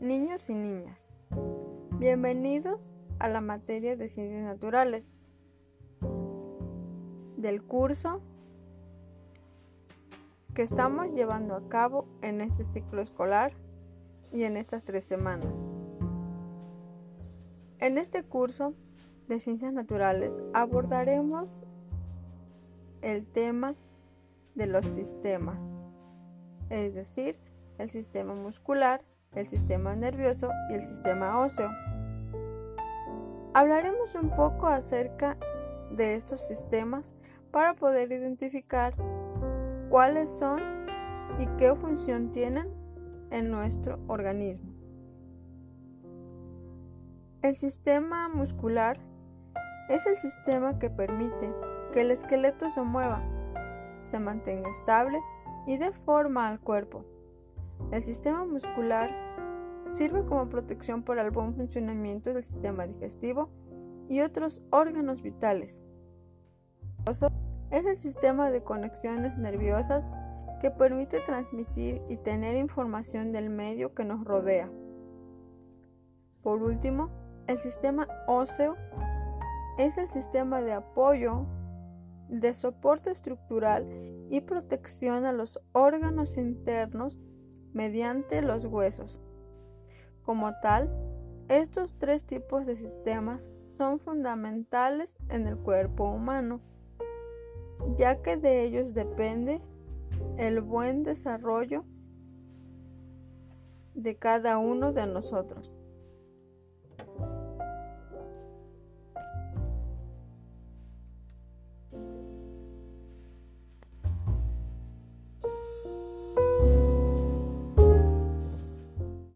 Niños y niñas, bienvenidos a la materia de ciencias naturales del curso que estamos llevando a cabo en este ciclo escolar y en estas tres semanas. En este curso de ciencias naturales abordaremos el tema de los sistemas, es decir, el sistema muscular, el sistema nervioso y el sistema óseo. Hablaremos un poco acerca de estos sistemas para poder identificar cuáles son y qué función tienen en nuestro organismo. El sistema muscular es el sistema que permite que el esqueleto se mueva, se mantenga estable y dé forma al cuerpo. El sistema muscular sirve como protección para el buen funcionamiento del sistema digestivo y otros órganos vitales. Es el sistema de conexiones nerviosas que permite transmitir y tener información del medio que nos rodea. Por último, el sistema óseo es el sistema de apoyo, de soporte estructural y protección a los órganos internos mediante los huesos. Como tal, estos tres tipos de sistemas son fundamentales en el cuerpo humano, ya que de ellos depende el buen desarrollo de cada uno de nosotros.